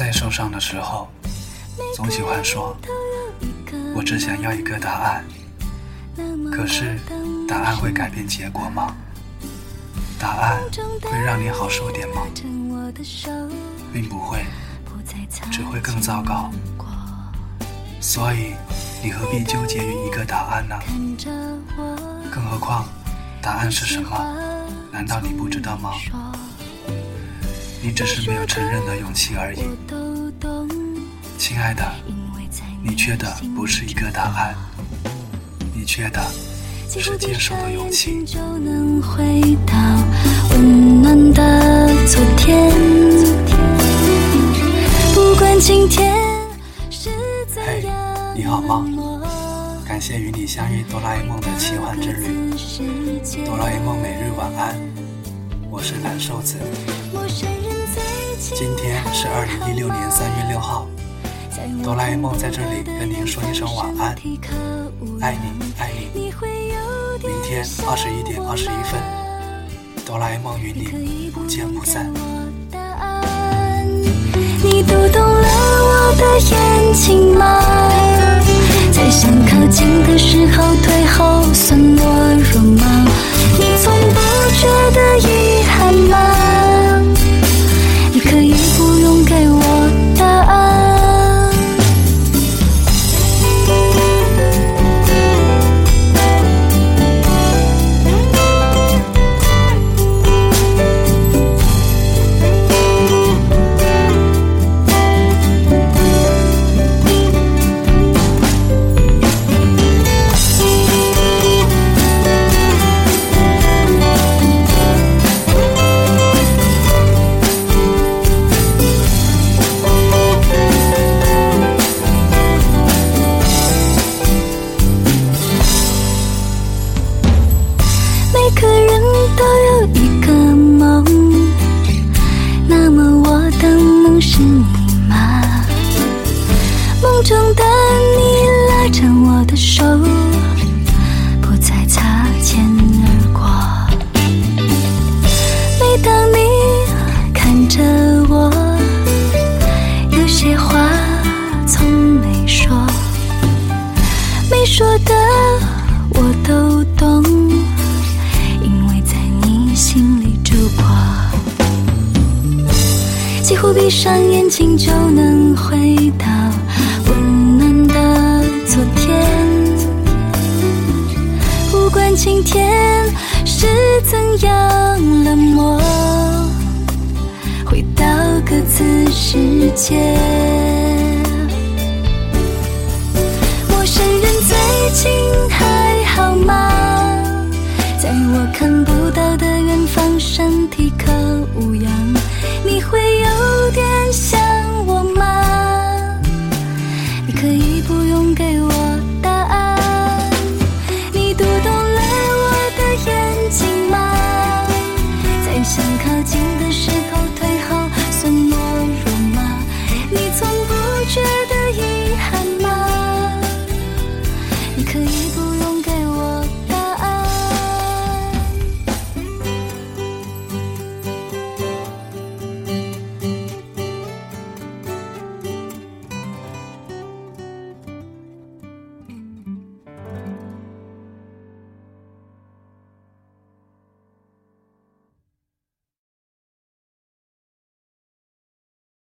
在受伤的时候，总喜欢说：“我只想要一个答案。”可是，答案会改变结果吗？答案会让你好受点吗？并不会，只会更糟糕。所以，你何必纠结于一个答案呢？更何况，答案是什么？难道你不知道吗？你只是没有承认的勇气而已。亲爱的，你缺的不是一个答案，你缺的是接受的勇气。嘿，你好吗？感谢与你相遇，哆啦 A 梦的奇幻之旅。哆啦 A 梦每日晚安，我是蓝瘦子。今天是二零一六年三月六号，哆啦 A 梦在这里跟您说一声晚安，爱你爱你。明天二十一点二十一分，哆啦 A 梦与你不见不散。你读懂了我的眼睛吗？在想靠近的时候退后，算懦弱吗？你从不觉得每个人都有一个梦，那么我的梦是你吗？梦中的几乎闭上眼睛就能回到温暖的昨天。不管今天是怎样冷漠，回到各自世界。